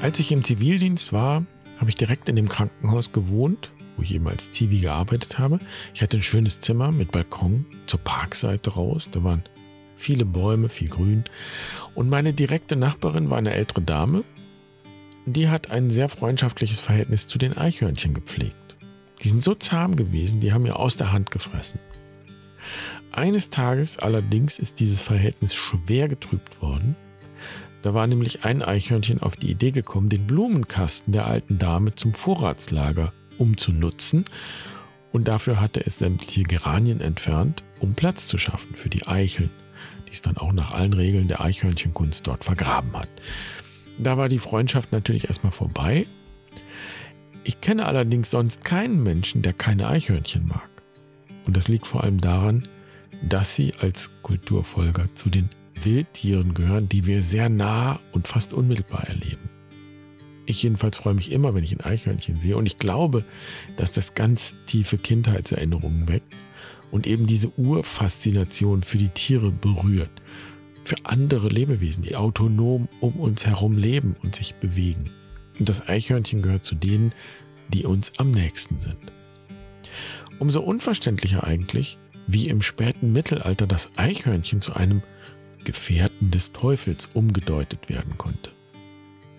Als ich im Zivildienst war, habe ich direkt in dem Krankenhaus gewohnt, wo ich eben als Zivi gearbeitet habe. Ich hatte ein schönes Zimmer mit Balkon zur Parkseite raus. Da waren viele Bäume, viel Grün. Und meine direkte Nachbarin war eine ältere Dame. Die hat ein sehr freundschaftliches Verhältnis zu den Eichhörnchen gepflegt. Die sind so zahm gewesen, die haben mir aus der Hand gefressen. Eines Tages allerdings ist dieses Verhältnis schwer getrübt worden. Da war nämlich ein Eichhörnchen auf die Idee gekommen, den Blumenkasten der alten Dame zum Vorratslager umzunutzen. Und dafür hatte es sämtliche Geranien entfernt, um Platz zu schaffen für die Eicheln, die es dann auch nach allen Regeln der Eichhörnchenkunst dort vergraben hat. Da war die Freundschaft natürlich erstmal vorbei. Ich kenne allerdings sonst keinen Menschen, der keine Eichhörnchen mag. Und das liegt vor allem daran, dass sie als Kulturfolger zu den Wildtieren gehören, die wir sehr nah und fast unmittelbar erleben. Ich jedenfalls freue mich immer, wenn ich ein Eichhörnchen sehe und ich glaube, dass das ganz tiefe Kindheitserinnerungen weckt und eben diese Urfaszination für die Tiere berührt, für andere Lebewesen, die autonom um uns herum leben und sich bewegen. Und das Eichhörnchen gehört zu denen, die uns am nächsten sind. Umso unverständlicher eigentlich, wie im späten Mittelalter das Eichhörnchen zu einem Gefährten des Teufels umgedeutet werden konnte.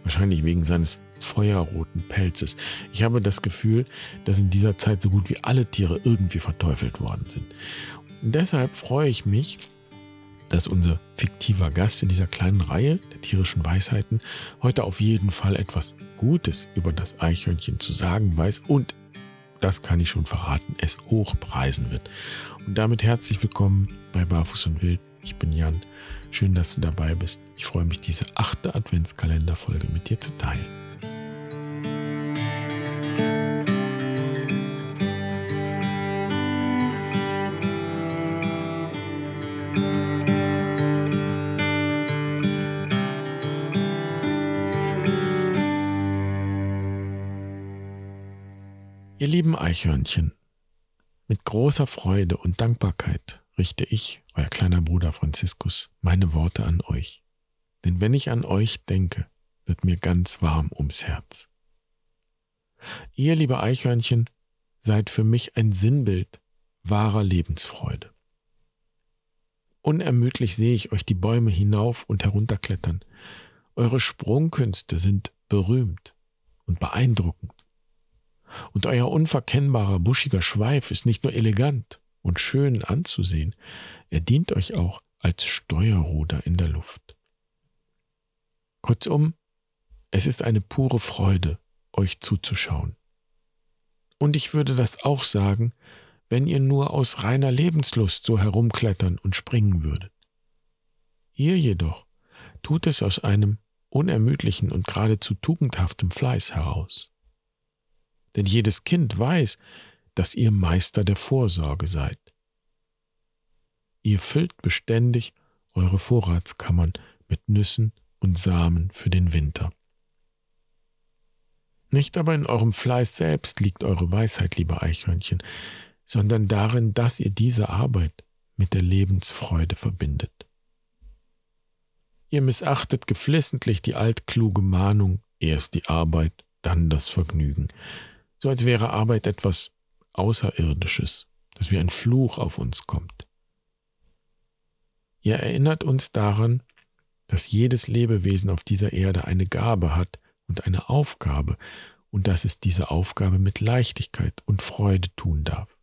Wahrscheinlich wegen seines feuerroten Pelzes. Ich habe das Gefühl, dass in dieser Zeit so gut wie alle Tiere irgendwie verteufelt worden sind. Und deshalb freue ich mich, dass unser fiktiver Gast in dieser kleinen Reihe der tierischen Weisheiten heute auf jeden Fall etwas Gutes über das Eichhörnchen zu sagen weiß und, das kann ich schon verraten, es hochpreisen wird. Und damit herzlich willkommen bei Barfuß und Wild. Ich bin Jan Schön, dass du dabei bist. Ich freue mich, diese achte Adventskalenderfolge mit dir zu teilen. Ihr lieben Eichhörnchen, mit großer Freude und Dankbarkeit richte ich, euer kleiner Bruder Franziskus, meine Worte an euch. Denn wenn ich an euch denke, wird mir ganz warm ums Herz. Ihr, liebe Eichhörnchen, seid für mich ein Sinnbild wahrer Lebensfreude. Unermüdlich sehe ich euch die Bäume hinauf und herunterklettern. Eure Sprungkünste sind berühmt und beeindruckend. Und euer unverkennbarer, buschiger Schweif ist nicht nur elegant, und schön anzusehen, er dient euch auch als Steuerruder in der Luft. Kurzum, es ist eine pure Freude, euch zuzuschauen. Und ich würde das auch sagen, wenn ihr nur aus reiner Lebenslust so herumklettern und springen würdet. Ihr jedoch tut es aus einem unermüdlichen und geradezu tugendhaftem Fleiß heraus. Denn jedes Kind weiß, dass ihr Meister der Vorsorge seid. Ihr füllt beständig eure Vorratskammern mit Nüssen und Samen für den Winter. Nicht aber in eurem Fleiß selbst liegt eure Weisheit, liebe Eichhörnchen, sondern darin, dass ihr diese Arbeit mit der Lebensfreude verbindet. Ihr missachtet geflissentlich die altkluge Mahnung, erst die Arbeit, dann das Vergnügen, so als wäre Arbeit etwas Außerirdisches, das wie ein Fluch auf uns kommt. Ihr erinnert uns daran, dass jedes Lebewesen auf dieser Erde eine Gabe hat und eine Aufgabe und dass es diese Aufgabe mit Leichtigkeit und Freude tun darf.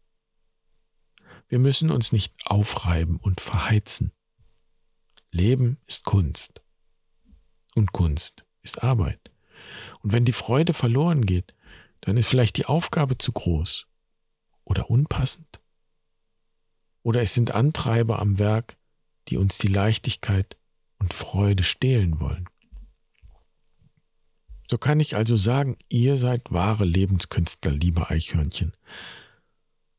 Wir müssen uns nicht aufreiben und verheizen. Leben ist Kunst und Kunst ist Arbeit. Und wenn die Freude verloren geht, dann ist vielleicht die Aufgabe zu groß oder unpassend? Oder es sind Antreiber am Werk, die uns die Leichtigkeit und Freude stehlen wollen. So kann ich also sagen, ihr seid wahre Lebenskünstler, liebe Eichhörnchen,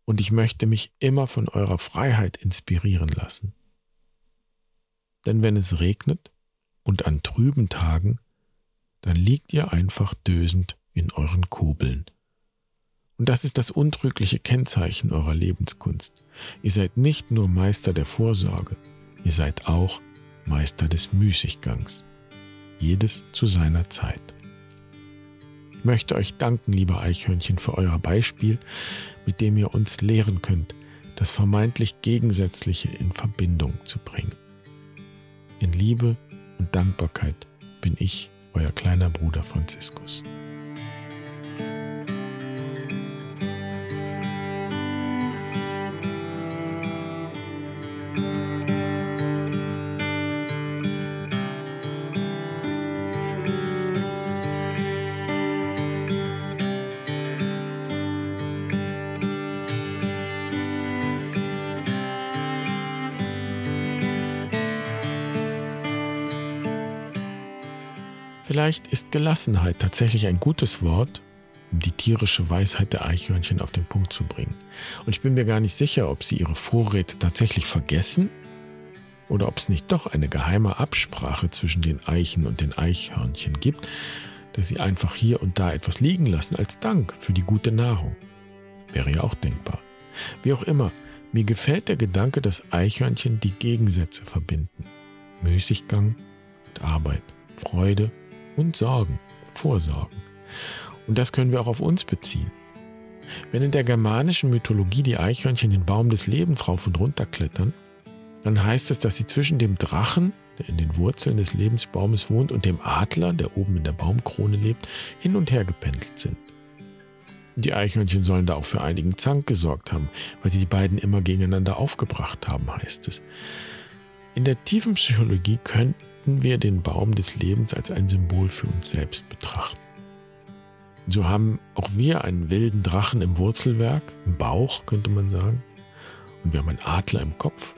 und ich möchte mich immer von eurer Freiheit inspirieren lassen. Denn wenn es regnet und an trüben Tagen, dann liegt ihr einfach dösend in euren Kubeln und das ist das untrügliche Kennzeichen eurer Lebenskunst. Ihr seid nicht nur Meister der Vorsorge, ihr seid auch Meister des Müßiggangs. Jedes zu seiner Zeit. Ich möchte euch danken, liebe Eichhörnchen, für euer Beispiel, mit dem ihr uns lehren könnt, das vermeintlich Gegensätzliche in Verbindung zu bringen. In Liebe und Dankbarkeit bin ich, euer kleiner Bruder Franziskus. Vielleicht ist Gelassenheit tatsächlich ein gutes Wort, um die tierische Weisheit der Eichhörnchen auf den Punkt zu bringen. Und ich bin mir gar nicht sicher, ob sie ihre Vorräte tatsächlich vergessen oder ob es nicht doch eine geheime Absprache zwischen den Eichen und den Eichhörnchen gibt, dass sie einfach hier und da etwas liegen lassen als Dank für die gute Nahrung. Wäre ja auch denkbar. Wie auch immer, mir gefällt der Gedanke, dass Eichhörnchen die Gegensätze verbinden. Müßiggang und Arbeit, Freude und Sorgen, Vorsorgen. Und das können wir auch auf uns beziehen. Wenn in der germanischen Mythologie die Eichhörnchen den Baum des Lebens rauf und runter klettern, dann heißt es, dass sie zwischen dem Drachen, der in den Wurzeln des Lebensbaumes wohnt, und dem Adler, der oben in der Baumkrone lebt, hin und her gependelt sind. Die Eichhörnchen sollen da auch für einigen Zank gesorgt haben, weil sie die beiden immer gegeneinander aufgebracht haben, heißt es. In der tiefen Psychologie könnten wir den Baum des Lebens als ein Symbol für uns selbst betrachten. So haben auch wir einen wilden Drachen im Wurzelwerk, im Bauch könnte man sagen, und wir haben einen Adler im Kopf.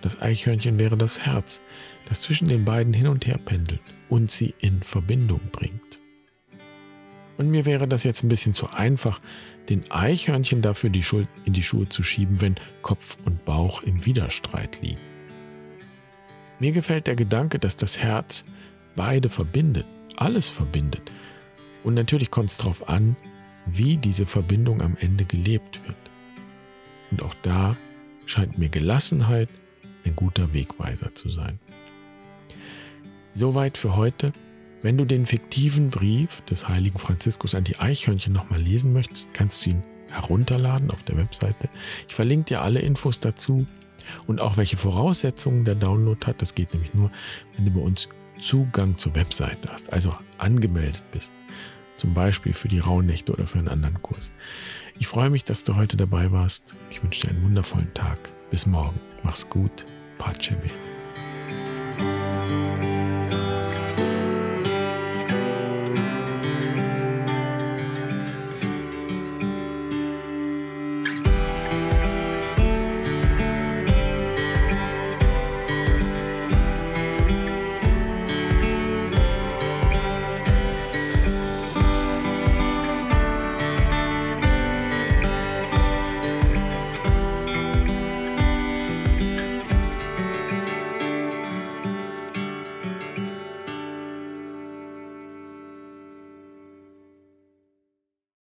Das Eichhörnchen wäre das Herz, das zwischen den beiden hin und her pendelt und sie in Verbindung bringt. Und mir wäre das jetzt ein bisschen zu einfach, den Eichhörnchen dafür die Schuld in die Schuhe zu schieben, wenn Kopf und Bauch im Widerstreit liegen. Mir gefällt der Gedanke, dass das Herz beide verbindet, alles verbindet. Und natürlich kommt es darauf an, wie diese Verbindung am Ende gelebt wird. Und auch da scheint mir Gelassenheit ein guter Wegweiser zu sein. Soweit für heute. Wenn du den fiktiven Brief des heiligen Franziskus an die Eichhörnchen nochmal lesen möchtest, kannst du ihn herunterladen auf der Webseite. Ich verlinke dir alle Infos dazu und auch welche Voraussetzungen der Download hat. Das geht nämlich nur, wenn du bei uns Zugang zur Webseite hast, also angemeldet bist. Zum Beispiel für die Rauhnächte oder für einen anderen Kurs. Ich freue mich, dass du heute dabei warst. Ich wünsche dir einen wundervollen Tag. Bis morgen. Mach's gut. Pace bene.